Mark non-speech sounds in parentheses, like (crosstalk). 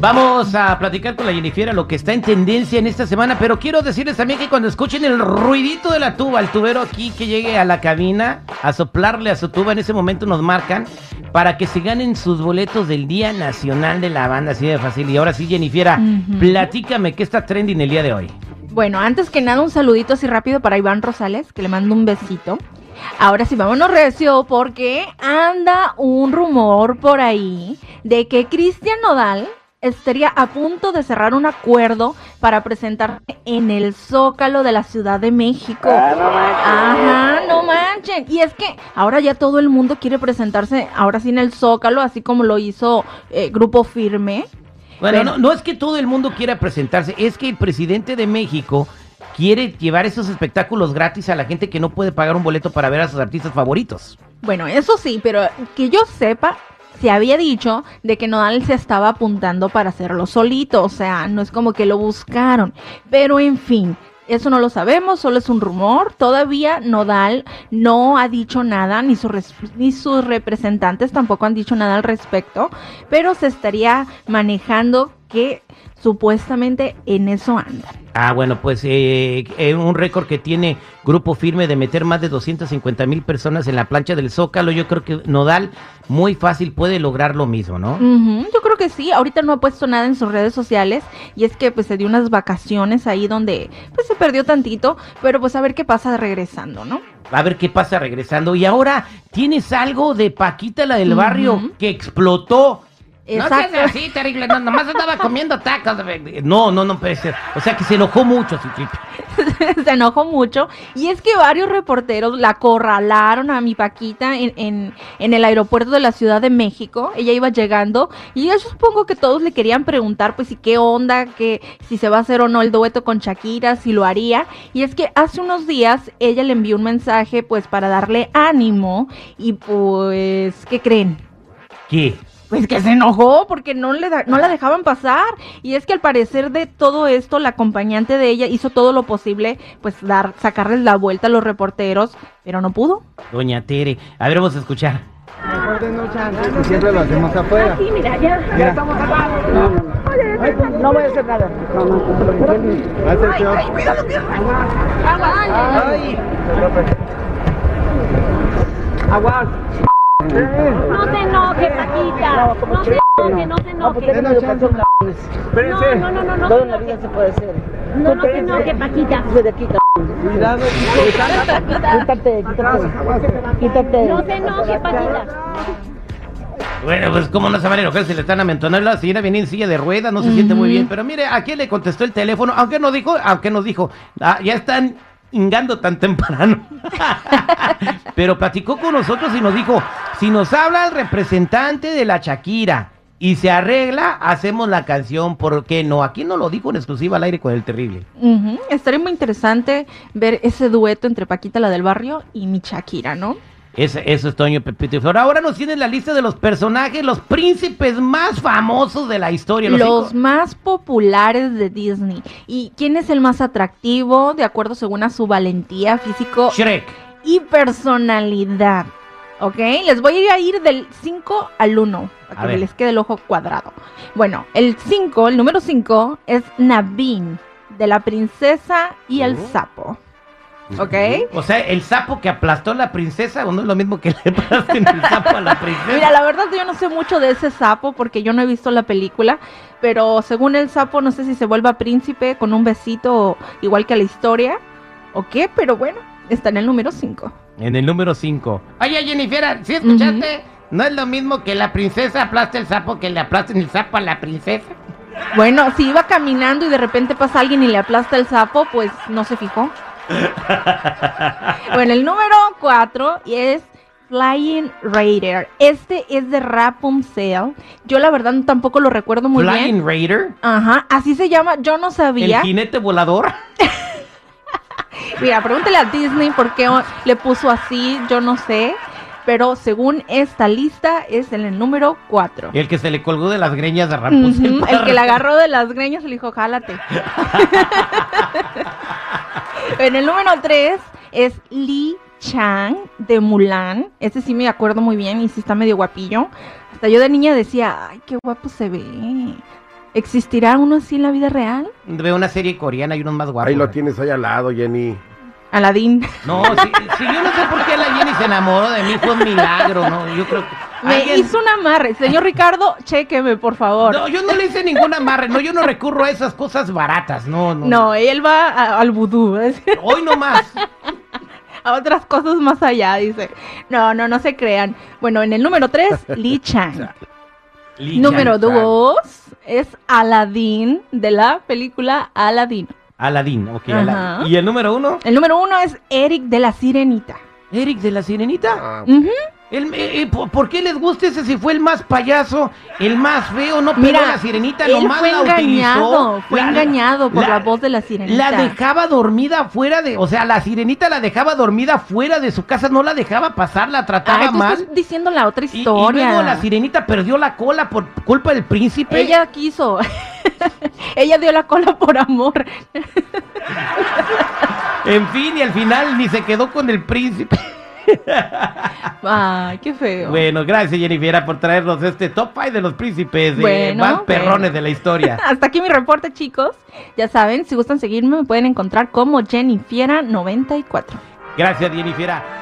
Vamos a platicar con la Jennifer lo que está en tendencia en esta semana, pero quiero decirles también que cuando escuchen el ruidito de la tuba, el tubero aquí que llegue a la cabina a soplarle a su tuba, en ese momento nos marcan para que se ganen sus boletos del Día Nacional de la Banda, así de fácil. Y ahora sí, Jennifer, platícame qué está trending el día de hoy. Bueno, antes que nada, un saludito así rápido para Iván Rosales, que le mando un besito. Ahora sí, vámonos recio, porque anda un rumor por ahí de que Cristian Nodal estaría a punto de cerrar un acuerdo para presentarse en el Zócalo de la Ciudad de México. Ajá, no manchen. Y es que ahora ya todo el mundo quiere presentarse, ahora sí en el Zócalo, así como lo hizo eh, Grupo Firme. Bueno, no, no es que todo el mundo quiera presentarse, es que el presidente de México quiere llevar esos espectáculos gratis a la gente que no puede pagar un boleto para ver a sus artistas favoritos. Bueno, eso sí, pero que yo sepa, se había dicho de que Nodal se estaba apuntando para hacerlo solito, o sea, no es como que lo buscaron, pero en fin. Eso no lo sabemos, solo es un rumor. Todavía Nodal no ha dicho nada, ni, su ni sus representantes tampoco han dicho nada al respecto, pero se estaría manejando que supuestamente en eso andan. Ah, bueno, pues eh, eh, un récord que tiene Grupo Firme de meter más de 250 mil personas en la plancha del Zócalo. Yo creo que Nodal muy fácil puede lograr lo mismo, ¿no? yo creo que sí. Ahorita no ha puesto nada en sus redes sociales y es que pues se dio unas vacaciones ahí donde pues se perdió tantito, pero pues a ver qué pasa regresando, ¿no? A ver qué pasa regresando. Y ahora tienes algo de Paquita, la del barrio, que explotó Exacto. No así, terrible. No, nomás andaba comiendo tacos. No, no, no puede ser. O sea que se enojó mucho, (laughs) se enojó mucho. Y es que varios reporteros la acorralaron a mi Paquita en, en, el aeropuerto de la Ciudad de México. Ella iba llegando y yo supongo que todos le querían preguntar, pues, ¿y qué onda? Que si se va a hacer o no el dueto con Shakira, si lo haría. Y es que hace unos días ella le envió un mensaje, pues, para darle ánimo. Y pues, ¿qué creen? ¿Qué? Pues que se enojó porque no, le no la dejaban pasar. Y es que al parecer de todo esto, la acompañante de ella hizo todo lo posible, pues dar, sacarles la vuelta a los reporteros, pero no pudo. Doña Tere, a ver, vamos a escuchar. Mejor denos chance, siempre lo hacemos afuera. Ah, mira, ya, ya estamos acá. No, no, no voy a hacer nada. No, no, ay, ay, cuidado, Agua, ay. Agua. No se enoje, Paquita. No se enoje, no se enoje. No, no, no, no. Todo en la vida se puede hacer. No, no se enoje, Paquita. de aquí, Cuidado. Quítate, quítate. Quítate. No se enoje, Paquita. Bueno, pues cómo no se van a enojar si le están amentonando la señora viene en silla de ruedas, no se siente muy bien. Pero mire, ¿a quién le contestó el teléfono? Aunque nos dijo, aunque nos dijo, ah, ya están ingando tan temprano. (laughs) Pero platicó con nosotros y nos dijo, si nos habla el representante de la Shakira y se arregla, hacemos la canción, ¿por qué no? Aquí no lo dijo en exclusiva al aire con el terrible. Estaría muy interesante ver ese dueto entre Paquita, la del barrio, y mi Shakira, ¿no? Eso es Toño Pepito y Flor. Ahora nos tienen la lista de los personajes, los príncipes más famosos de la historia. Los, más populares de Disney. ¿Y quién es el más atractivo, de acuerdo según a su valentía físico? Shrek. Y personalidad. ¿Ok? Les voy a ir del 5 al 1, para que les quede el ojo cuadrado. Bueno, el 5, el número 5 es Naveen, de la princesa y el oh. sapo. ¿Ok? O sea, el sapo que aplastó a la princesa, ¿o no es lo mismo que le (laughs) aplasten el sapo a la princesa? Mira, la verdad yo no sé mucho de ese sapo porque yo no he visto la película, pero según el sapo no sé si se vuelva príncipe con un besito igual que la historia o qué, pero bueno, está en el número 5. En el número 5. Oye, Jennifer, ¿sí escuchaste? ¿No es lo mismo que la princesa aplaste el sapo que le aplasten el sapo a la princesa? Bueno, si iba caminando y de repente pasa alguien y le aplasta el sapo, pues no se fijó. (laughs) bueno, el número 4 es Flying Raider. Este es de Rapunzel. Yo la verdad tampoco lo recuerdo muy bien. Flying Raider. Ajá, así se llama. Yo no sabía. El jinete volador. (laughs) Mira, pregúntale a Disney por qué le puso así, yo no sé. Pero según esta lista es en el número 4. El que se le colgó de las greñas de Rapunzel. (laughs) el que le agarró de las greñas y le dijo, jálate. (laughs) en el número 3 es Lee Chang de Mulan. Ese sí me acuerdo muy bien y sí está medio guapillo. Hasta yo de niña decía, ay, qué guapo se ve. ¿Existirá uno así en la vida real? Veo una serie coreana y unos más guapos. Ahí lo tienes ahí al lado, Jenny. Aladín. No, si, si yo no sé por qué la Jenny se enamoró de mí, fue un milagro, ¿no? Yo creo que. Me alguien- hizo un amarre. Señor Ricardo, chéqueme, por favor. No, yo no le hice ningún amarre, no, yo no recurro a esas cosas baratas, no, no. No, él va a- al vudú, decir, Hoy no más. (laughs) a otras cosas más allá, dice. No, no, no se crean. Bueno, en el número 3, Lee Chang. (laughs) Lee número Chan. 2 es Aladdin de la película Aladdin. Aladín, ok. Aladín. ¿Y el número uno? El número 1 es Eric de la Sirenita. Eric de la Sirenita. Ah. El- eh, eh, ¿por, qué les gusta ese si fue el más payaso, el más feo? No Mira, pegó la sirenita, él nomás fue la engañado, utilizó. fue La- engañado por la, voz de la sirenita. La dejaba dormida fuera de, o sea, la sirenita la dejaba dormida fuera de su casa, no la dejaba pasar, la trataba Ay, tú mal. estás diciendo la otra Y, y historia. luego la sirenita perdió la cola por culpa del príncipe. Ella quiso. (laughs) Ella dio la cola por amor. En fin, y al final ni se quedó con el príncipe. (laughs) Ay, qué feo. Bueno, gracias Jennifer por traernos este top 5 de los príncipes Bueno, más bueno. perrones de la historia. (laughs) Hasta aquí mi reporte, chicos. Ya saben, si gustan seguirme, me pueden encontrar como Jennifiera94. Gracias Jennifer.